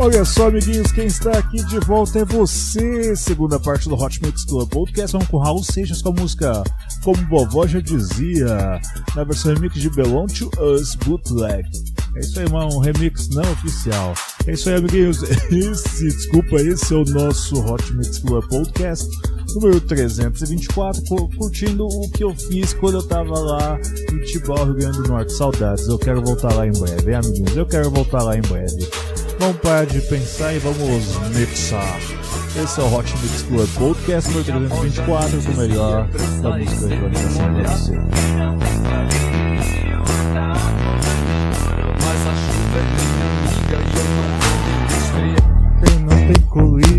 Olha só, amiguinhos, quem está aqui de volta é você. Segunda parte do Hot Mix Club Podcast. Vamos com Raul Seixas com a música Como Vovó Já Dizia, na versão remix de Belong to Us Bootleg. É isso aí, irmão, um remix não oficial. É isso aí, amiguinhos. Esse, desculpa, esse é o nosso Hot Mix Club Podcast número 324, curtindo o que eu fiz quando eu tava lá em Tibau, Rio Grande do Norte. Saudades, eu quero voltar lá em breve, hein, amiguinhos? Eu quero voltar lá em breve. Vamos parar de pensar e vamos mixar. Esse é o Hot Mix Club Podcast número 324, com o melhor da música eletrônica pra você. Não não tem colírio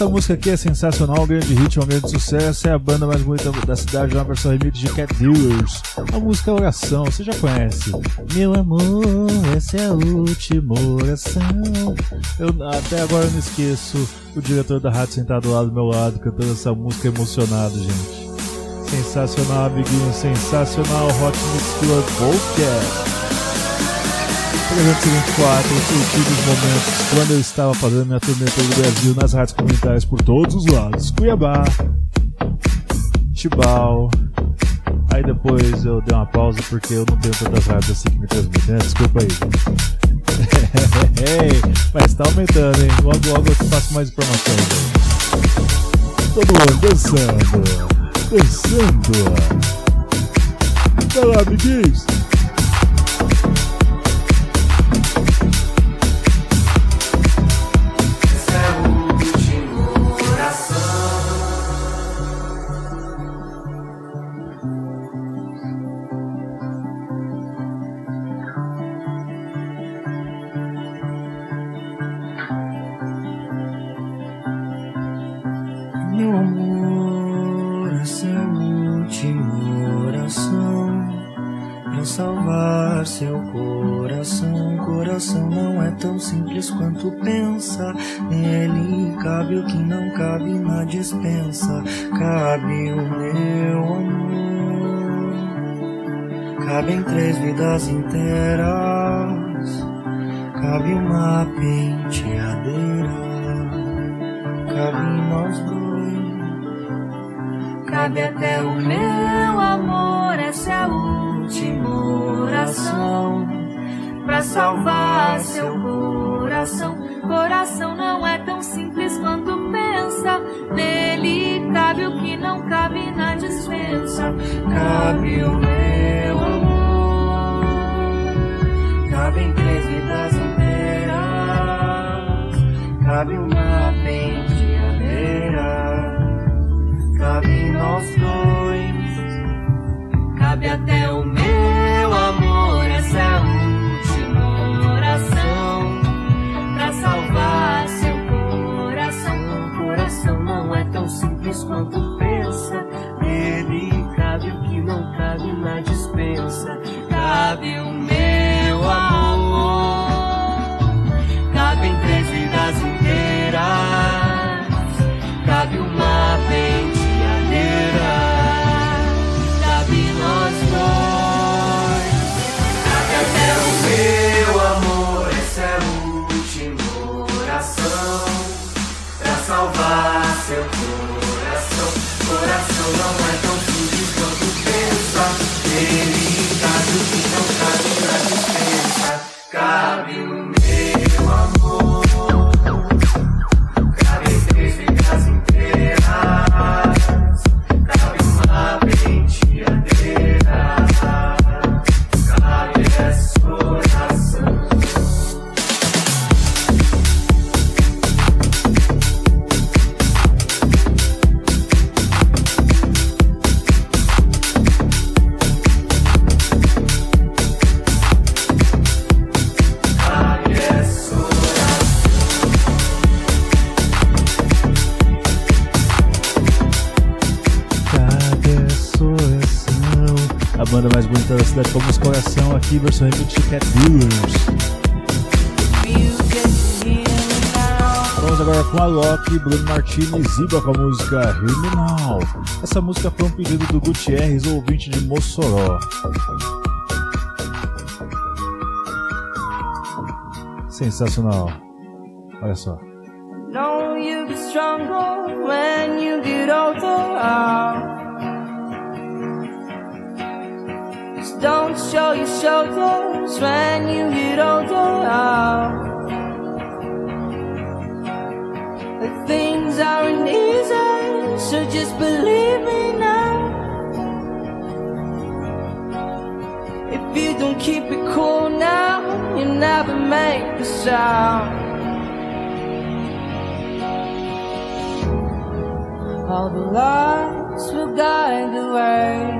Essa música aqui é sensacional, um grande hit, um grande sucesso. É a banda mais bonita da cidade, uma versão remix de Cat Dealers. A música é Oração, você já conhece. Meu amor, essa é a última oração. Eu até agora não esqueço o diretor da rádio sentado do lado do meu lado, cantando essa música emocionado, gente. Sensacional, amiguinho, sensacional. Hot Mix Club Podcast. 324, curtindo os momentos quando eu estava fazendo minha turnê pelo Brasil nas rádios comunitárias por todos os lados. Cuiabá, Tibau. Aí depois eu dei uma pausa porque eu não tenho tantas rádios assim que me transmitem, né? Desculpa aí. Mas tá aumentando, hein? Logo, logo eu te passo mais informações. Todo mundo dançando, dançando. Escuta lá, amiguinhos. Cabem três vidas inteiras. Cabe uma penteadeira. Cabe nós dois. Cabe até o meu amor. Essa é a última oração para salvar seu coração. Coração não é tão simples quanto pensa. Nele cabe o que não cabe na dispensa. Cabe o meu Cabe uma penteadeira. Cabe nós dois. Cabe até o meu amor. Essa é a salvar seu coração. O coração não é tão simples quanto pensa. Nele cabe o que não cabe na dispensa. Cabe o da com música coração aqui, versão remix de Cat Brewers. Vamos agora com a Loki, Bruno Martini e Ziba com a música Now. Essa música foi um pedido do Gutierrez, ouvinte de Mossoró. Sensacional. Olha só. Know stronger when you get older. Don't show your shoulders when you get older. The things aren't easy, so just believe me now. If you don't keep it cool now, you'll never make a sound. All the lights will guide the way.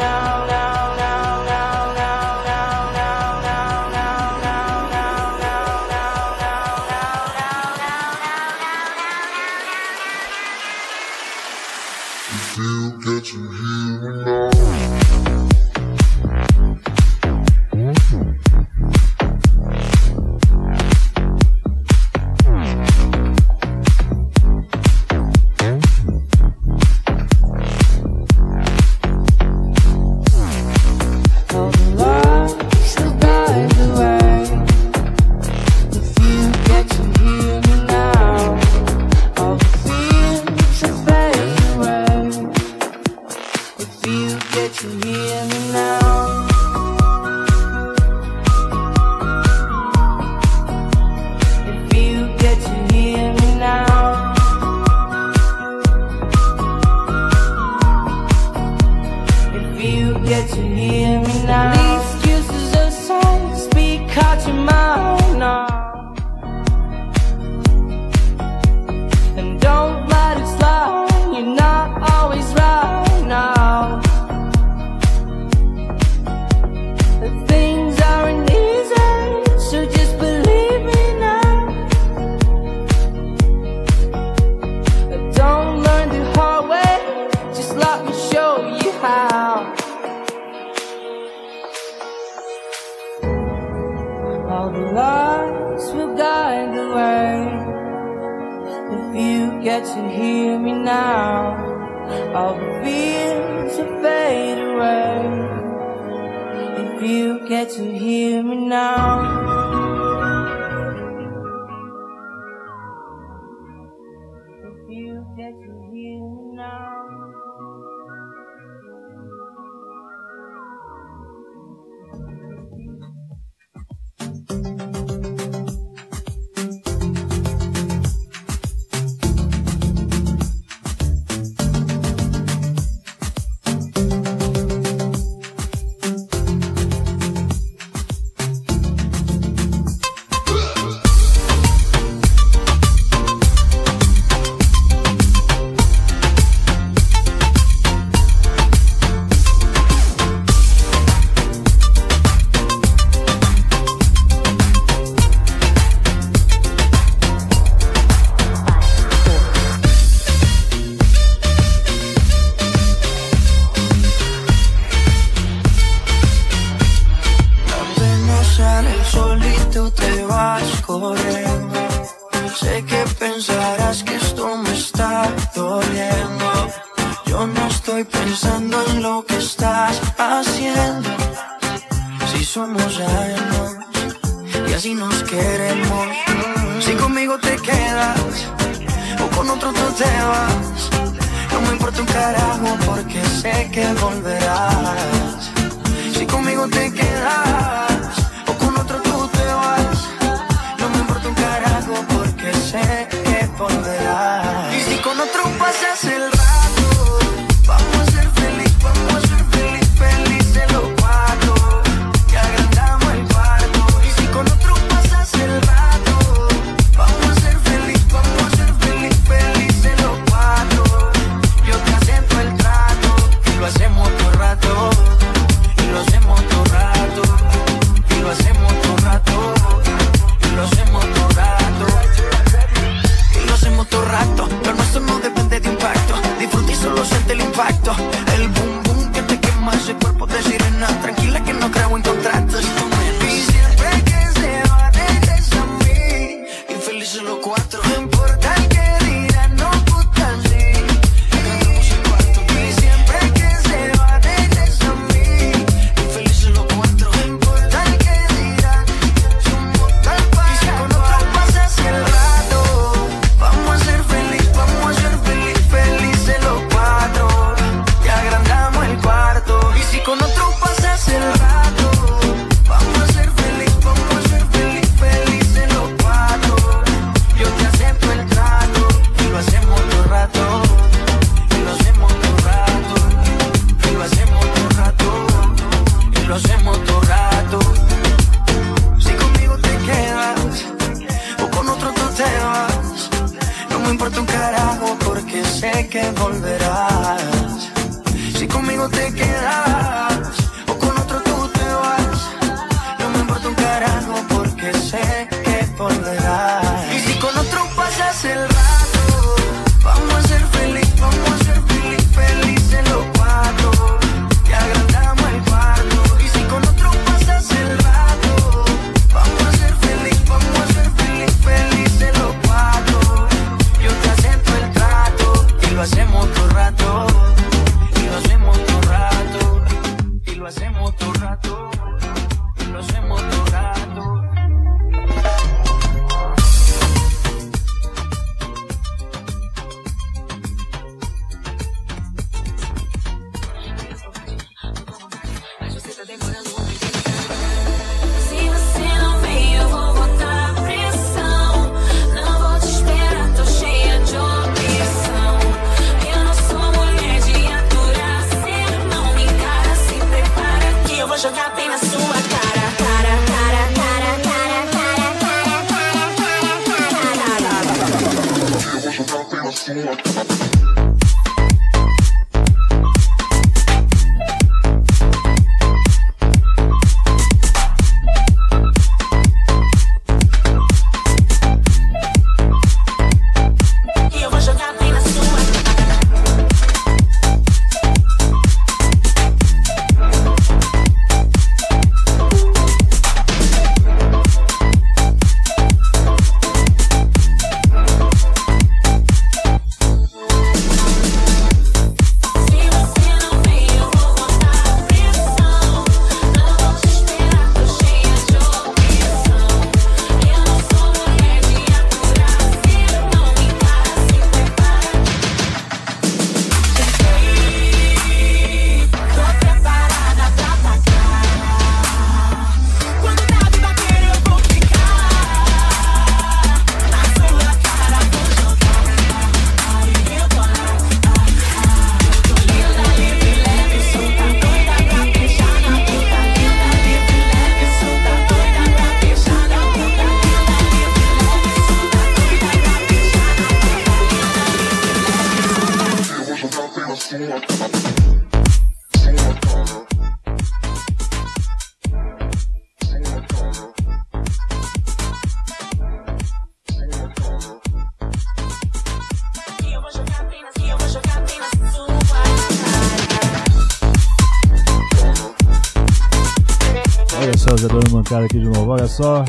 Mancada aqui de novo. Olha só.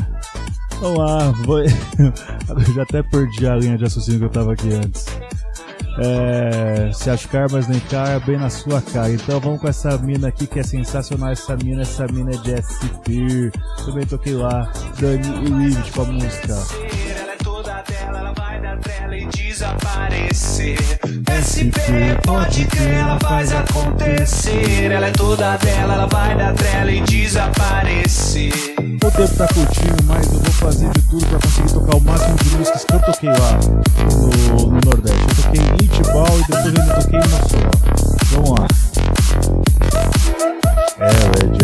Vamos lá. Vou... Eu já até perdi a linha de raciocínio que eu tava aqui antes. É, se acha cara, mas nem cara, bem na sua cara. Então vamos com essa mina aqui que é sensacional. Essa mina, essa mina é de SP. Também toquei lá, Dani e Livid com a música. Ela é toda dela, ela vai e desaparecer. SP, Pode crer, ela faz acontecer. Ela é toda dela, ela vai da tela e desaparecer. O tempo tá curtinho, mas eu vou fazer de tudo pra conseguir tocar o máximo de músicas que eu toquei lá no, no Nordeste. Eu toquei em Itibau e depois eu toquei em Maceió. Vamos lá. É de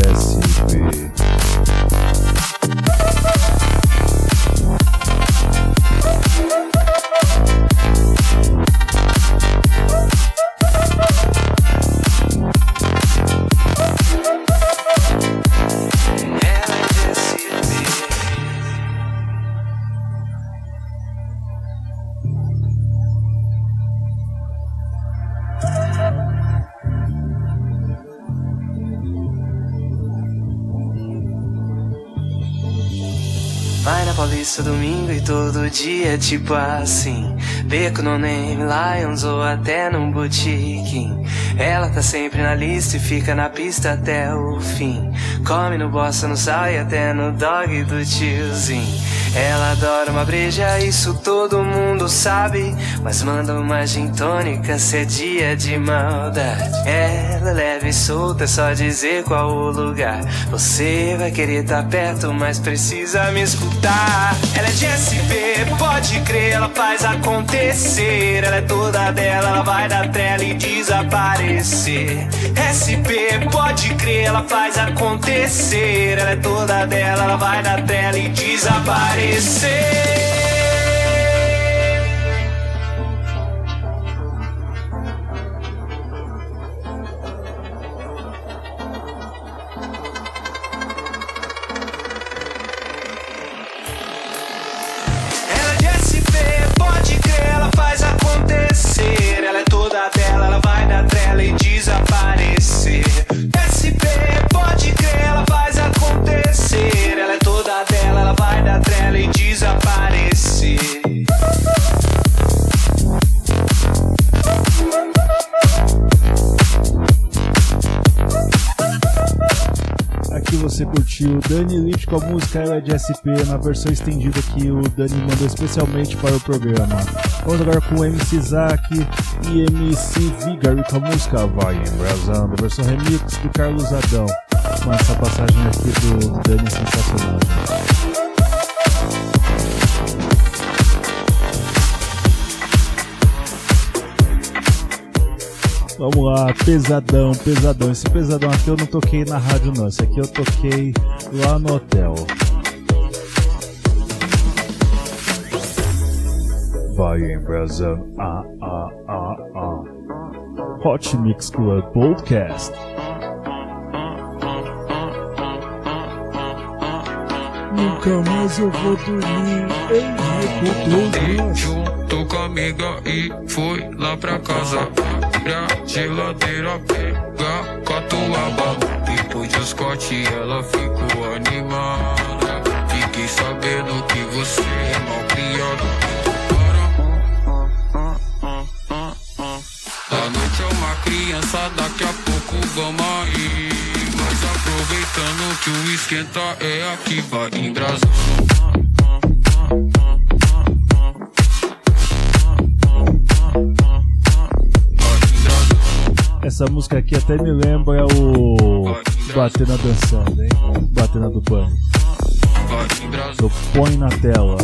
Vai na Paulista domingo e todo dia tipo assim. Beco no name, Lions ou até num botiquim Ela tá sempre na lista e fica na pista até o fim. Come no bossa, no sal e até no dog do tiozinho Ela adora uma breja, isso todo mundo sabe. Mas manda uma gin tônica se é dia de maldade. Ela é leve e solta, é só dizer qual o lugar. Você vai querer tá perto, mas precisa me escutar. Ela é de SP, pode crer, ela faz acontecer. Ela é toda dela, ela vai da tela e desaparecer. SP, pode crer, ela faz acontecer. Ela é toda dela, ela vai da tela e desaparecer Ela é de SP, pode crer, ela faz acontecer. Dani Elite com a música Ela é de SP na versão estendida que o Dani mandou especialmente para o programa. Vamos agora com MC Isaac e MC Vigari com a música Vai Embrasando, versão remix do Carlos Adão. Com essa passagem aqui do, Dani sensacional. Vamos lá, pesadão, pesadão. Esse pesadão aqui eu não toquei na rádio não. Esse aqui eu toquei lá no hotel. Vai embrasando. Ah, ah, ah, ah. Hot Mix Club Podcast. Nunca mais eu vou dormir em Michael junto com a amiga e foi lá pra casa. Abre a geladeira, pega catuaba. Depois de Scott ela ficou animada. Fiquei sabendo que você é mal criado. A noite é uma criança, daqui a pouco vamos aí. Mas aproveitando que o esquenta é aqui, vai embrasando. Essa música aqui até me lembra o Batendo Dançando, hein? Batendo do Pano. Eu põe na tela.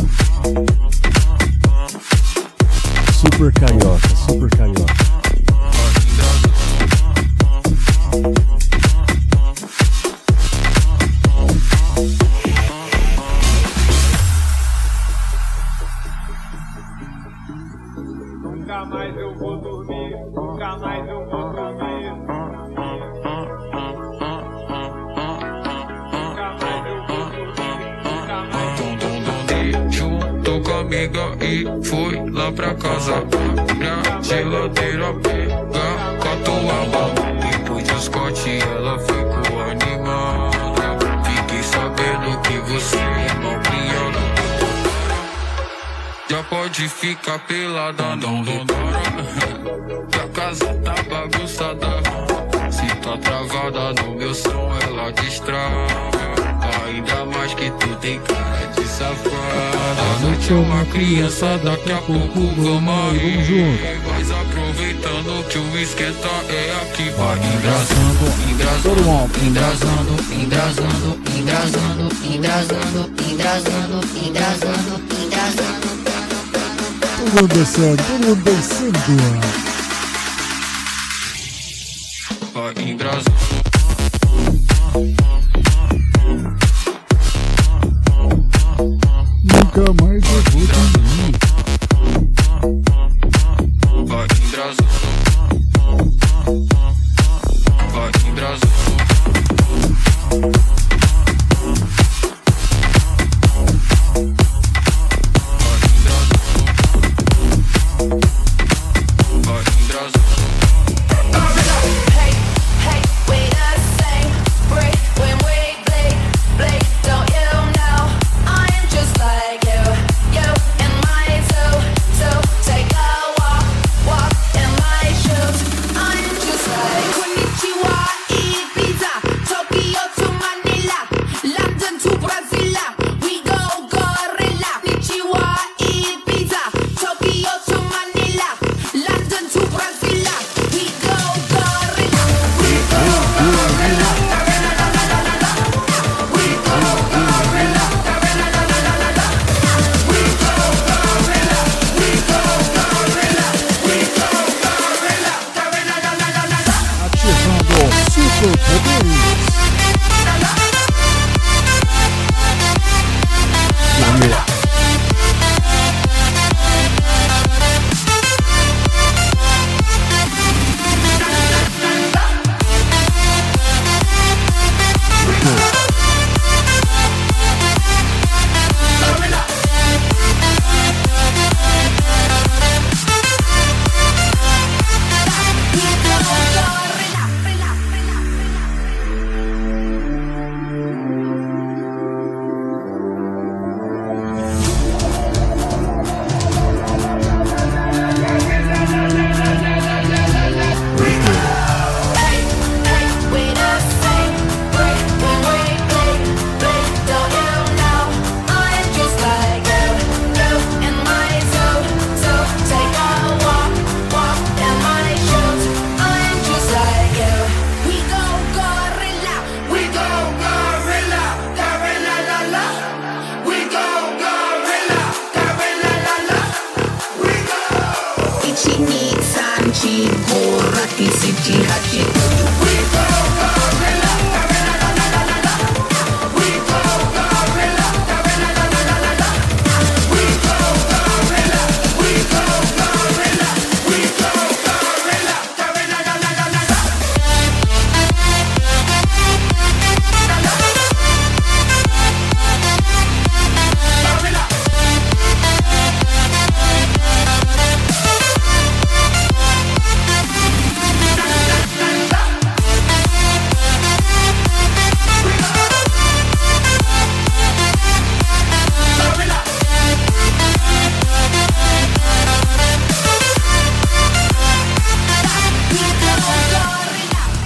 Super carioca, super carioca. De ficar pelada, não demora. A casa tá bagunçada. Se tá travada no meu som, ela destrava. Ainda mais que tu tem cara de safada. A noite é uma criança, daqui a pouco vamos aí. Junto. Mas aproveitando que o esquenta é aqui. Vai engrasando, engrasando, engrasando, engrasando, engrasando, engrasando, engrasando, engrasando, engrasando. Todo mundo dançando, todo mundo dançando. Vai engrasando. Nunca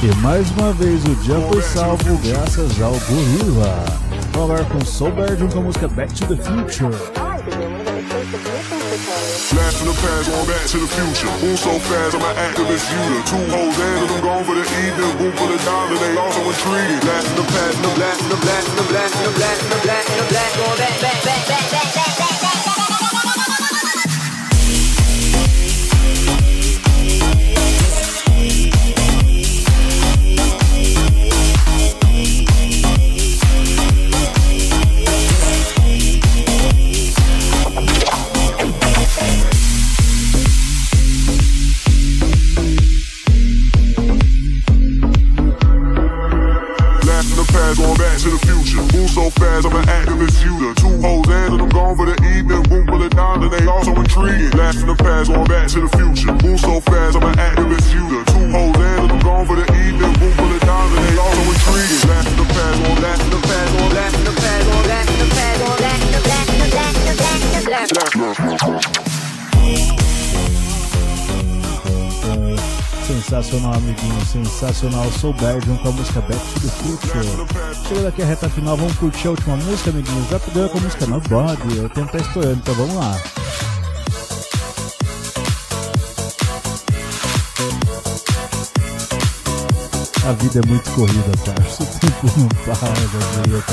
E mais uma vez o dia foi salvo graças ao Gorilla. Agora com Soul Bird com a música Back to the Future. Blast from the past, going back to the future. Move so fast, I'm an activist shooter. Two hoes and I'm for the evening. Room full of diamonds, they also. Blast from the past, the blast, the blast, the blast, the blast, the blast, the blast, going back, back, back, back, back, back, back, to the future. Move so fast, I'm an activist shooter. Two hoes and I'm gone for the evening. Boom and they all so intriguing. Last the on last the on last the on last the on last the on last the on last the Sensacional, amiguinho, sensacional. Sou Bergman com a música Back to the Future. Chegando aqui a reta final, vamos curtir a última música, amiguinhos. Já Gun com a música Nobody. O tempo tá estourando, então vamos lá. A vida é muito corrida, parça. O tempo não para, velho.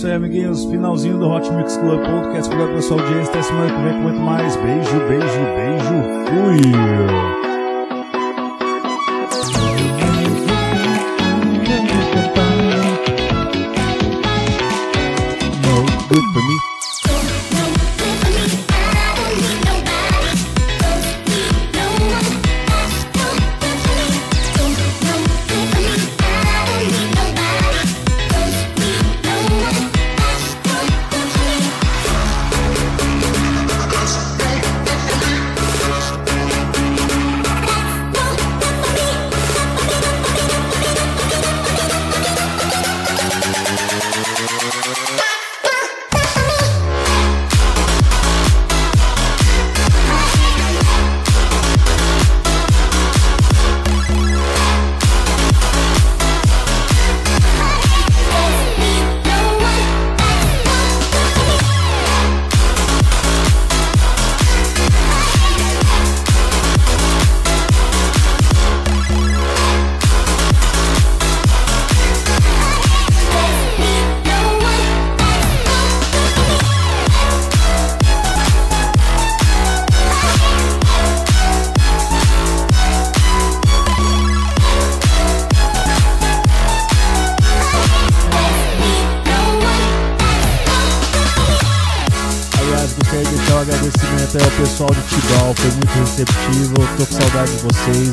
isso aí, amiguinhos. Finalzinho do Hot Mix Club Podcast. Obrigado pela sua audiência. Até semana que vem com muito mais. Beijo, beijo, beijo. Fui. vocês.